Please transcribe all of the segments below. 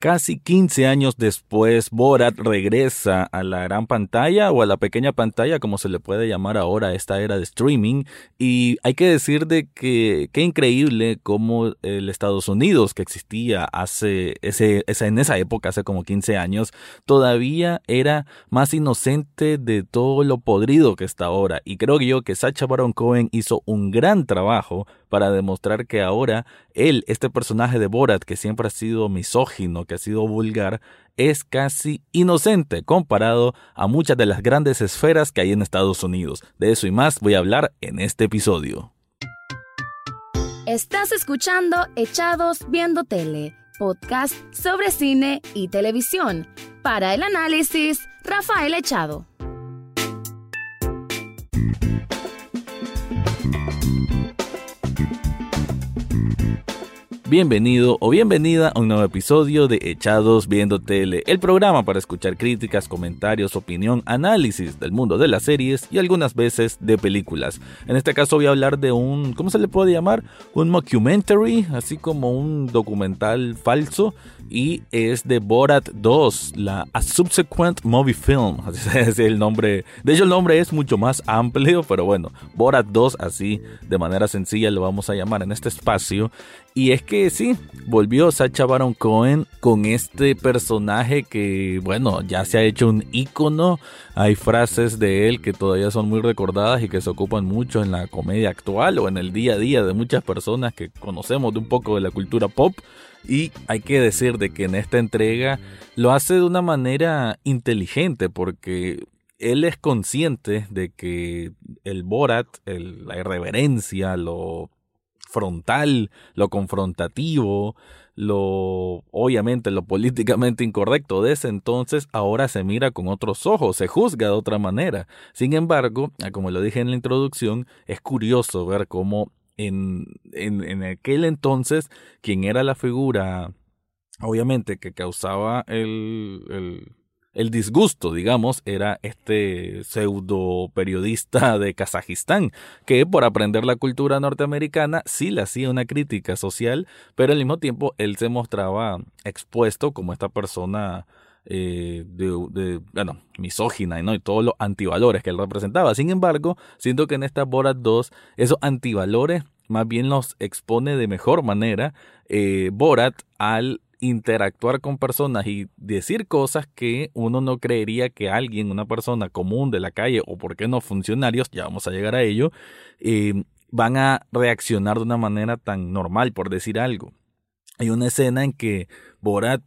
Casi 15 años después, Borat regresa a la gran pantalla o a la pequeña pantalla, como se le puede llamar ahora esta era de streaming. Y hay que decir de que qué increíble cómo el Estados Unidos que existía hace ese, en esa época, hace como 15 años, todavía era más inocente de todo lo podrido que está ahora. Y creo yo que Sacha Baron Cohen hizo un gran trabajo para demostrar que ahora él, este personaje de Borat, que siempre ha sido misógino, que ha sido vulgar, es casi inocente comparado a muchas de las grandes esferas que hay en Estados Unidos. De eso y más voy a hablar en este episodio. Estás escuchando Echados Viendo Tele, podcast sobre cine y televisión. Para el análisis, Rafael Echado. Bienvenido o bienvenida a un nuevo episodio de Echados Viendo Tele, el programa para escuchar críticas, comentarios, opinión, análisis del mundo de las series y algunas veces de películas. En este caso voy a hablar de un, ¿cómo se le puede llamar? Un mockumentary, así como un documental falso y es de Borat 2, la Subsequent Movie Film, así es el nombre. De hecho el nombre es mucho más amplio, pero bueno, Borat 2 así de manera sencilla lo vamos a llamar en este espacio. Y es que sí, volvió Sacha Baron Cohen con este personaje que, bueno, ya se ha hecho un icono. Hay frases de él que todavía son muy recordadas y que se ocupan mucho en la comedia actual o en el día a día de muchas personas que conocemos de un poco de la cultura pop. Y hay que decir de que en esta entrega lo hace de una manera inteligente porque él es consciente de que el Borat, la irreverencia, lo frontal, lo confrontativo, lo obviamente lo políticamente incorrecto de ese entonces ahora se mira con otros ojos, se juzga de otra manera. Sin embargo, como lo dije en la introducción, es curioso ver cómo en, en, aquel entonces, quien era la figura, obviamente, que causaba el, el disgusto, digamos, era este pseudo periodista de Kazajistán, que por aprender la cultura norteamericana sí le hacía una crítica social, pero al mismo tiempo él se mostraba expuesto como esta persona eh, de, bueno, misógina ¿no? y todos los antivalores que él representaba. Sin embargo, siento que en esta Borat 2 esos antivalores más bien los expone de mejor manera eh, Borat al interactuar con personas y decir cosas que uno no creería que alguien, una persona común de la calle o por qué no funcionarios, ya vamos a llegar a ello, eh, van a reaccionar de una manera tan normal, por decir algo. Hay una escena en que Borat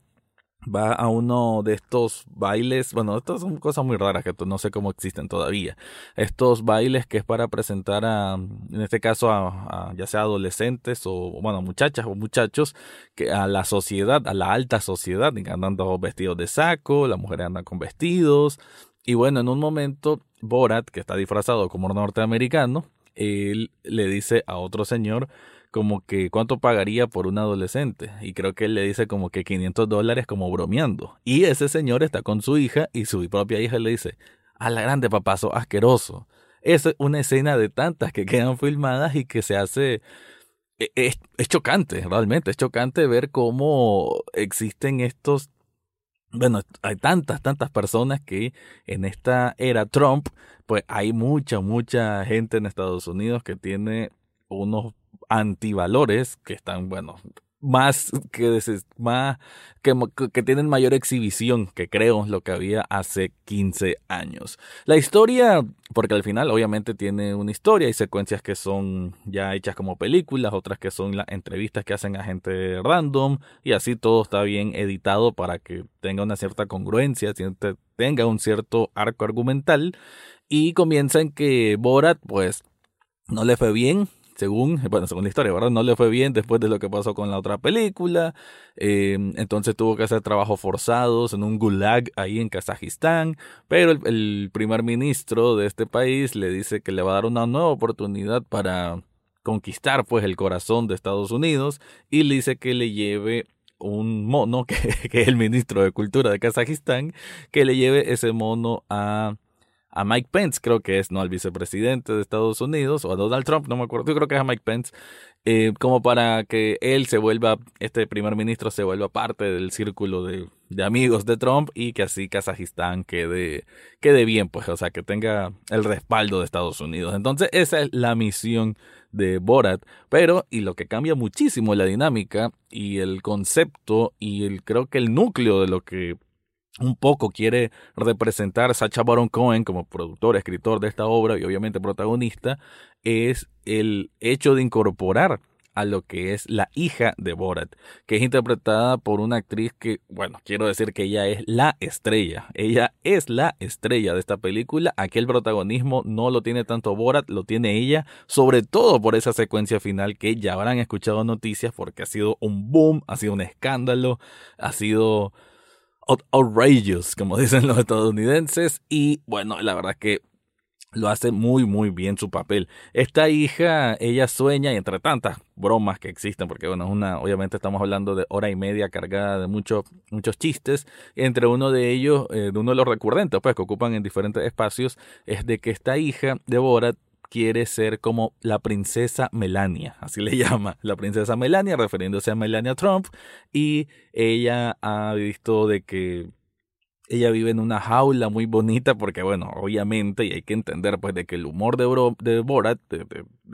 va a uno de estos bailes, bueno, estas son cosas muy raras que no sé cómo existen todavía. Estos bailes que es para presentar a, en este caso, a, ya sea adolescentes o, bueno, muchachas o muchachos, que a la sociedad, a la alta sociedad, andan vestidos de saco, las mujeres andan con vestidos. Y bueno, en un momento, Borat, que está disfrazado como norteamericano, él le dice a otro señor, como que cuánto pagaría por un adolescente. Y creo que él le dice como que 500 dólares como bromeando. Y ese señor está con su hija y su propia hija le dice, a la grande papazo, asqueroso. Es una escena de tantas que quedan filmadas y que se hace... E, es, es chocante, realmente, es chocante ver cómo existen estos bueno, hay tantas, tantas personas que en esta era Trump, pues hay mucha, mucha gente en Estados Unidos que tiene unos antivalores que están, bueno, más que, más que, que, tienen mayor exhibición que creo lo que había hace 15 años. La historia, porque al final obviamente tiene una historia, hay secuencias que son ya hechas como películas, otras que son las entrevistas que hacen a gente random y así todo está bien editado para que tenga una cierta congruencia, tenga un cierto arco argumental y comienza en que Borat pues no le fue bien, según, bueno, según la historia, ¿verdad? No le fue bien después de lo que pasó con la otra película. Eh, entonces tuvo que hacer trabajos forzados en un gulag ahí en Kazajistán. Pero el, primer ministro de este país le dice que le va a dar una nueva oportunidad para conquistar pues el corazón de Estados Unidos y le dice que le lleve un mono, que, que es el ministro de Cultura de Kazajistán, que le lleve ese mono a a Mike Pence, creo que es, ¿no? Al vicepresidente de Estados Unidos, o a Donald Trump, no me acuerdo, yo creo que es a Mike Pence, eh, como para que él se vuelva, este primer ministro se vuelva parte del círculo de, de amigos de Trump y que así Kazajistán quede, quede bien, pues, o sea, que tenga el respaldo de Estados Unidos. Entonces, esa es la misión de Borat, pero y lo que cambia muchísimo la dinámica y el concepto y el creo que el núcleo de lo que un poco quiere representar Sacha Baron Cohen como productor, escritor de esta obra y obviamente protagonista, es el hecho de incorporar a lo que es la hija de Borat, que es interpretada por una actriz que, bueno, quiero decir que ella es la estrella, ella es la estrella de esta película, aquel protagonismo no lo tiene tanto Borat, lo tiene ella, sobre todo por esa secuencia final que ya habrán escuchado noticias porque ha sido un boom, ha sido un escándalo, ha sido outrageous, como dicen los estadounidenses, y bueno, la verdad que lo hace muy muy bien su papel. Esta hija, ella sueña y entre tantas bromas que existen, porque bueno, es una, obviamente estamos hablando de hora y media cargada de muchos muchos chistes, entre uno de ellos, eh, de uno de los recurrentes, pues que ocupan en diferentes espacios, es de que esta hija de Borat quiere ser como la princesa Melania, así le llama, la princesa Melania, refiriéndose a Melania Trump, y ella ha visto de que ella vive en una jaula muy bonita porque, bueno, obviamente, y hay que entender pues de que el humor de, Borat,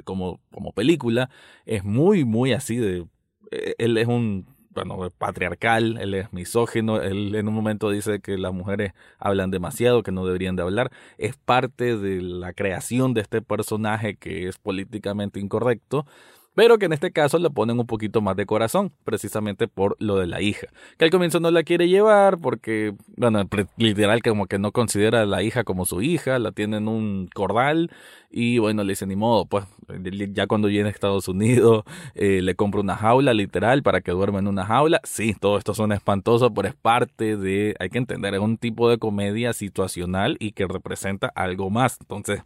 como, como película, es muy, muy así de... E, él es un, bueno, patriarcal, él es misógino, él en un momento dice que las mujeres hablan demasiado, que no deberían de hablar. Es parte de la creación de este personaje que es políticamente incorrecto pero que en este caso le ponen un poquito más de corazón, precisamente por lo de la hija, que al comienzo no la quiere llevar porque, bueno, literal como que no considera a la hija como su hija, la tiene en un cordal y bueno, le dice ni modo, pues ya cuando viene a Estados Unidos eh, le compra una jaula literal para que duerma en una jaula, sí, todo esto suena espantoso, pero es parte de, hay que entender, es un tipo de comedia situacional y que representa algo más, entonces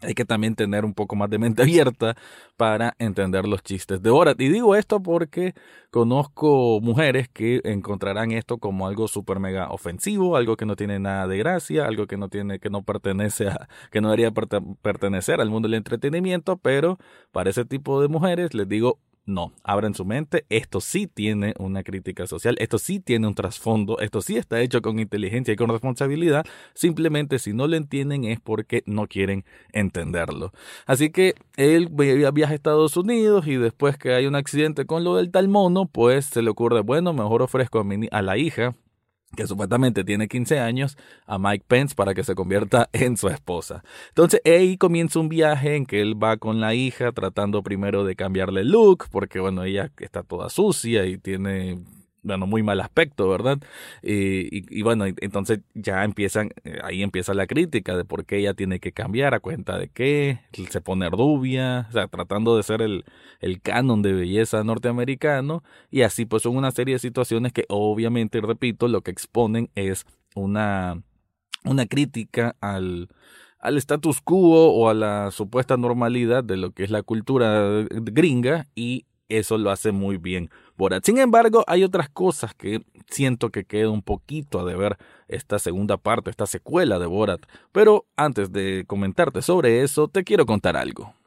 hay que también tener un poco más de mente abierta para entender los chistes de Borat. Y digo esto porque conozco mujeres que encontrarán esto como algo súper mega ofensivo, algo que no tiene nada de gracia, algo que no tiene, que no pertenece a, que no debería pertenecer al mundo del entretenimiento, pero para ese tipo de mujeres les digo, no, abran su mente, esto sí tiene una crítica social, esto sí tiene un trasfondo, esto sí está hecho con inteligencia y con responsabilidad, simplemente si no lo entienden es porque no quieren entenderlo. Así que él viaja a Estados Unidos y después que hay un accidente con lo del tal mono, pues se le ocurre, bueno, mejor ofrezco a, a la hija que supuestamente tiene 15 años, a Mike Pence para que se convierta en su esposa. Entonces ahí comienza un viaje en que él va con la hija tratando primero de cambiarle el look, porque bueno, ella está toda sucia y tiene bueno, muy mal aspecto, ¿verdad? y, bueno, entonces ya empiezan, eh, ahí empieza la crítica de por qué ella tiene que cambiar, a cuenta de qué, se pone rubia, o sea, tratando de ser el, el canon de belleza norteamericano, y así pues son una serie de situaciones que obviamente, repito, lo que exponen es una, una crítica al, al status quo o a la supuesta normalidad de lo que es la cultura gringa y eso lo hace muy bien Borat. Sin embargo, hay otras cosas que siento que queda un poquito a deber esta segunda parte, esta secuela de Borat. Pero antes de comentarte sobre eso, te quiero contar algo.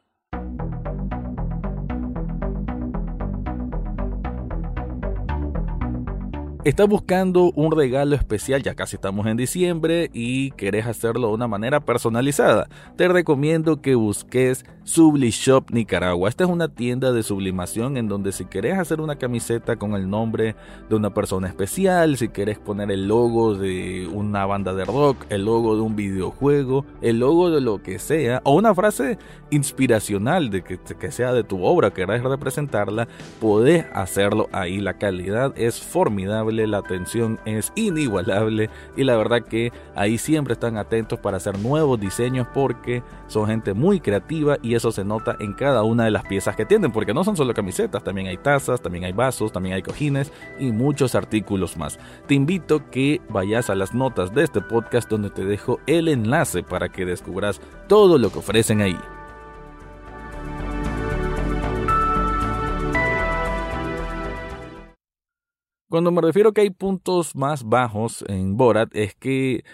Estás buscando un regalo especial, ya casi estamos en diciembre y querés hacerlo de una manera personalizada. Te recomiendo que busques Sublishop Nicaragua. Esta es una tienda de sublimación en donde si querés hacer una camiseta con el nombre de una persona especial, si querés poner el logo de una banda de rock, el logo de un videojuego, el logo de lo que sea, o una frase inspiracional de que, que sea de tu obra, querés representarla, podés hacerlo ahí. La calidad es formidable la atención es inigualable y la verdad que ahí siempre están atentos para hacer nuevos diseños porque son gente muy creativa y eso se nota en cada una de las piezas que tienen, porque no son solo camisetas, también hay tazas, también hay vasos, también hay cojines y muchos artículos más. Te invito que vayas a las notas de este podcast donde te dejo el enlace para que descubras todo lo que ofrecen ahí. Cuando me refiero que hay puntos más bajos en Borat es que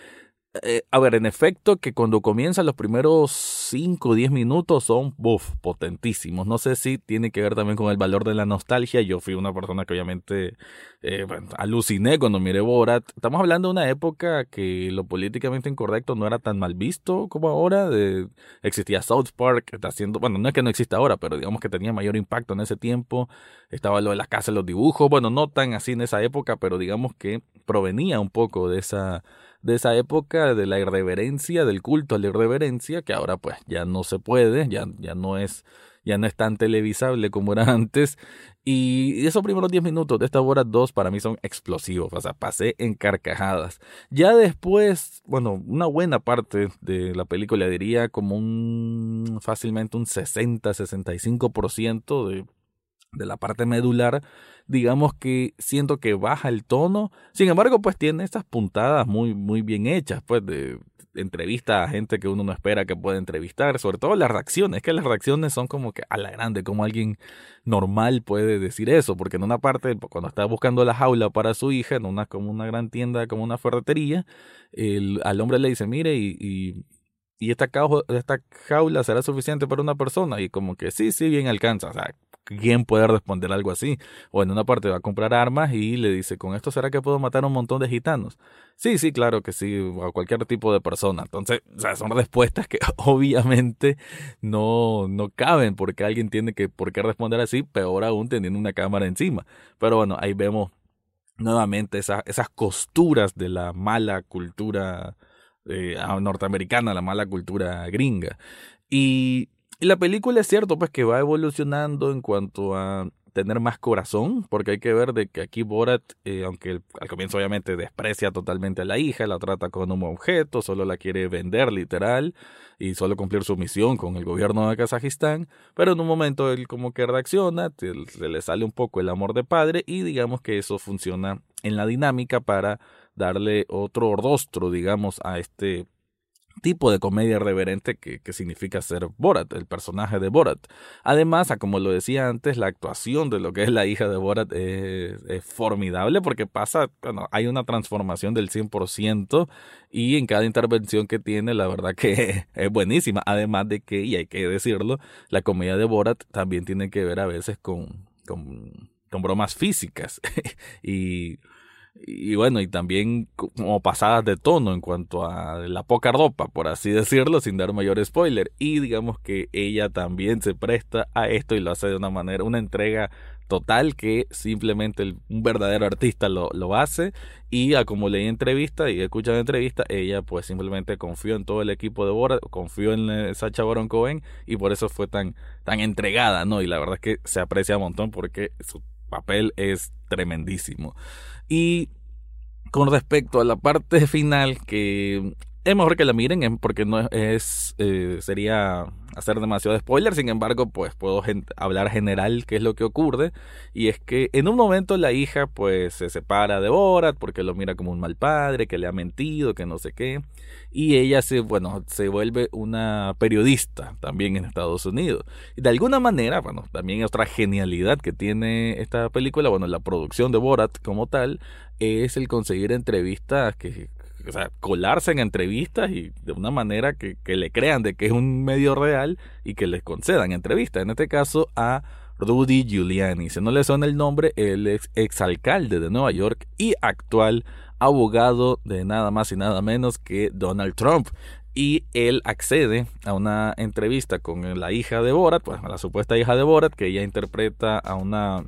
eh, a ver, en efecto, que cuando comienzan los primeros 5 o 10 minutos son, buff, potentísimos. No sé si tiene que ver también con el valor de la nostalgia. Yo fui una persona que obviamente eh, aluciné cuando miré Borat. Estamos hablando de una época que lo políticamente incorrecto no era tan mal visto como ahora. Existía South Park, está haciendo, bueno, no es que no exista ahora, pero digamos que tenía mayor impacto en ese tiempo. Estaba lo de las casas, los dibujos, bueno, no tan así en esa época, pero digamos que provenía un poco de esa de esa época de la irreverencia, del culto a la irreverencia, que ahora pues ya no se puede, ya, ya no es ya no tan televisable como era antes. Y esos primeros 10 minutos de esta hora 2 para mí son explosivos, o sea, pasé en carcajadas. Ya después, bueno, una buena parte de la película diría como un fácilmente un 60-65% de, de la parte medular digamos que siento que baja el tono. Sin embargo, pues tiene estas puntadas muy, muy bien hechas, pues de entrevista a gente que uno no espera que pueda entrevistar, sobre todo las reacciones, que las reacciones son como que a la grande, como alguien normal puede decir eso, porque en una parte, cuando está buscando la jaula para su hija, en una como una gran tienda, como una ferretería, el, al hombre le dice, mire, y, y, y esta, esta jaula será suficiente para una persona, y como que sí, sí, bien alcanza, o sea, ¿quién puede responder algo así? O en una parte va a comprar armas y le dice, ¿con esto será que puedo matar a un montón de gitanos? Sí, sí, claro que sí, a cualquier tipo de persona. Entonces, son respuestas que obviamente no, no caben porque alguien tiene que, por qué responder así, peor aún teniendo una cámara encima. Pero bueno, ahí vemos nuevamente esas, esas costuras de la mala cultura eh, norteamericana, la mala cultura gringa. Y y la película es cierto, pues que va evolucionando en cuanto a tener más corazón, porque hay que ver de que aquí Borat, eh, aunque al comienzo obviamente desprecia totalmente a la hija, la trata como un objeto, solo la quiere vender literal y solo cumplir su misión con el gobierno de Kazajistán, pero en un momento él como que reacciona, se le sale un poco el amor de padre y digamos que eso funciona en la dinámica para darle otro rostro, digamos, a este tipo de comedia reverente que, significa ser Borat, el personaje de Borat. Además, como lo decía antes, la actuación de lo que es la hija de Borat es, formidable porque pasa, bueno, hay una transformación del 100% y en cada intervención que tiene, la verdad que es buenísima. Además de que, y hay que decirlo, la comedia de Borat también tiene que ver a veces con, con bromas físicas y y bueno, y también como pasadas de tono en cuanto a la poca ropa, por así decirlo, sin dar mayor spoiler. Y digamos que ella también se presta a esto y lo hace de una manera, una entrega total que simplemente un verdadero artista lo, lo hace. Y a como leí entrevista y escuchado entrevista, ella pues simplemente confió en todo el equipo de Bora, confió en eh, Sacha Baron Cohen y por eso fue tan, tan entregada, ¿no? Y la verdad es que se aprecia un montón porque su papel es tremendísimo. Y con respecto a la parte final, que es mejor que la miren porque no es, eh, sería hacer demasiado spoiler, sin embargo, pues puedo hablar general qué es lo que ocurre, y es que en un momento la hija pues se separa de Borat porque lo mira como un mal padre, que le ha mentido, que no sé qué, y ella se, bueno, se vuelve una periodista también en Estados Unidos. Y de alguna manera, bueno, también otra genialidad que tiene esta película, bueno, la producción de Borat como tal, es el conseguir entrevistas que o sea, colarse en entrevistas y de una manera que, le crean de que es un medio real y que les concedan entrevistas. En este caso a Rudy Giuliani. Si no le suena el nombre, él es exalcalde de Nueva York y actual abogado de nada más y nada menos que Donald Trump. Y él accede a una entrevista con la hija de Borat, pues la supuesta hija de Borat, que ella interpreta a una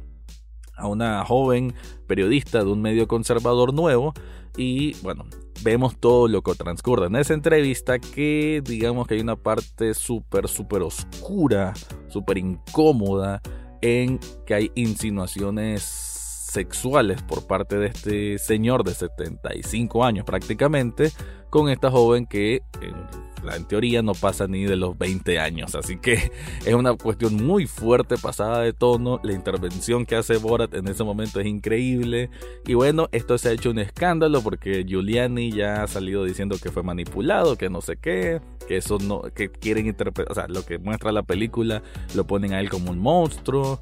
a una joven periodista de un medio conservador nuevo y bueno, vemos todo lo que transcurre en esa entrevista que digamos que hay una parte súper, súper oscura, súper incómoda en que hay insinuaciones sexuales por parte de este señor de 75 años prácticamente con esta joven que teoría no pasa ni de los 20 años. Así que es una cuestión muy fuerte, pasada de tono. La intervención que hace Borat en ese momento es increíble. Y bueno, esto se ha hecho un escándalo porque Giuliani ya ha salido diciendo que fue manipulado, que no sé qué, que eso no, que quieren interpretar, o sea, lo que muestra la película lo ponen a él como un monstruo.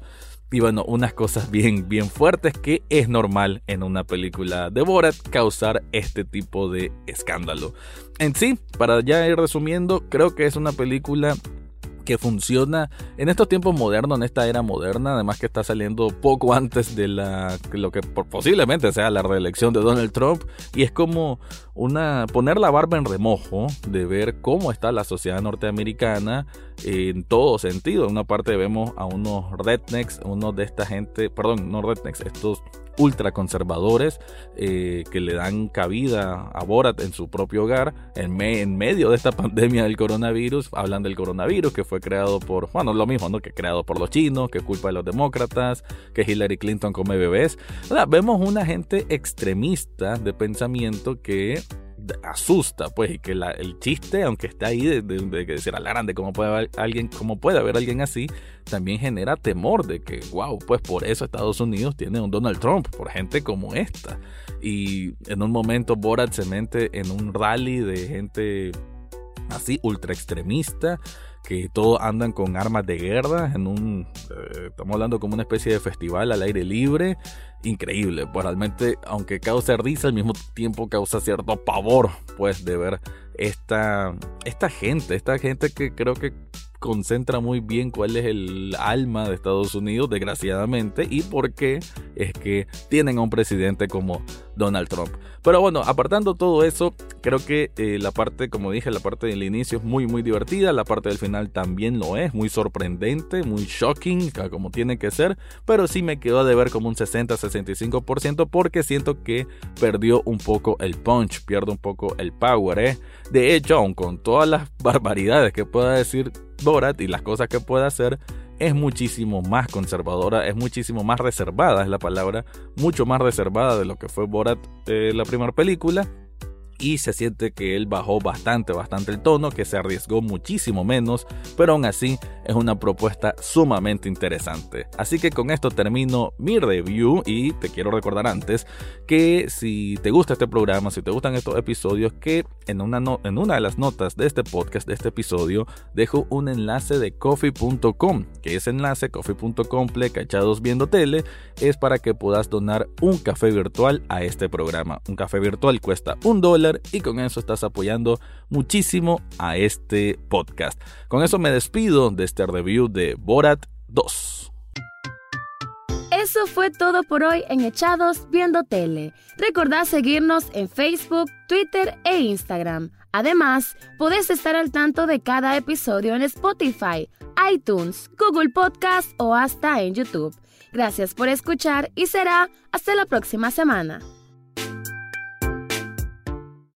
Y bueno, unas cosas bien, bien fuertes que es normal en una película de Borat causar este tipo de escándalo. En sí, para ya ir resumiendo, creo que es una película que funciona en estos tiempos modernos, en esta era moderna, además que está saliendo poco antes de la lo que posiblemente sea la reelección de Donald Trump y es como una poner la barba en remojo de ver cómo está la sociedad norteamericana en todo sentido. En una parte vemos a unos rednecks, unos de esta gente, perdón, no rednecks, estos ultraconservadores eh, que le dan cabida a Borat en su propio hogar en, en, medio de esta pandemia del coronavirus. Hablan del coronavirus que fue creado por, bueno, lo mismo, ¿no? Que creado por los chinos, que culpa de los demócratas, que Hillary Clinton come bebés. vemos una gente extremista de pensamiento que asusta, pues, y que el chiste, aunque está ahí de, de, decir a la grande cómo puede haber alguien, cómo puede haber alguien así, también genera temor de que, wow, pues por eso Estados Unidos tiene un Donald Trump, por gente como esta. Y en un momento Borat se mete en un rally de gente así ultra extremista que todos andan con armas de guerra en un eh, estamos hablando como una especie de festival al aire libre. Increíble pues realmente aunque causa risa al mismo tiempo causa cierto pavor pues de ver esta esta gente esta gente que creo que concentra muy bien cuál es el alma de Estados Unidos, desgraciadamente, y por qué es que tienen a un presidente como Donald Trump. Pero bueno, apartando todo eso, creo que eh, la parte, como dije, la parte del inicio es muy, muy divertida, la parte del final también lo es, muy sorprendente, muy shocking, como tiene que ser, pero sí me quedó de ver como un 60-65% porque siento que perdió un poco el punch, pierde un poco el power, ¿eh? De hecho, aun con todas las barbaridades que pueda decir Borat y las cosas que puede hacer, es muchísimo más conservadora, es muchísimo más reservada, es la palabra, mucho más reservada de lo que fue Borat eh, la primera película y se siente que él bajó bastante, bastante el tono, que se arriesgó muchísimo menos, pero aún así es una propuesta sumamente interesante. Así que con esto termino mi review y te quiero recordar antes que si te gusta este programa, si te gustan estos episodios, que en una, en una de las notas de este podcast, de este episodio, dejo un enlace de coffee.com, que ese enlace coffee.com cachados viendo tele es para que puedas donar un café virtual a este programa. Un café virtual cuesta un dólar y con eso estás apoyando muchísimo a este podcast. Con eso me despido de este review de Borat 2. Eso fue todo por hoy en Echados Viendo Tele. Recordad seguirnos en Facebook, Twitter e Instagram. Además, podés estar al tanto de cada episodio en Spotify, iTunes, Google Podcast o hasta en YouTube. Gracias por escuchar y será hasta la próxima semana.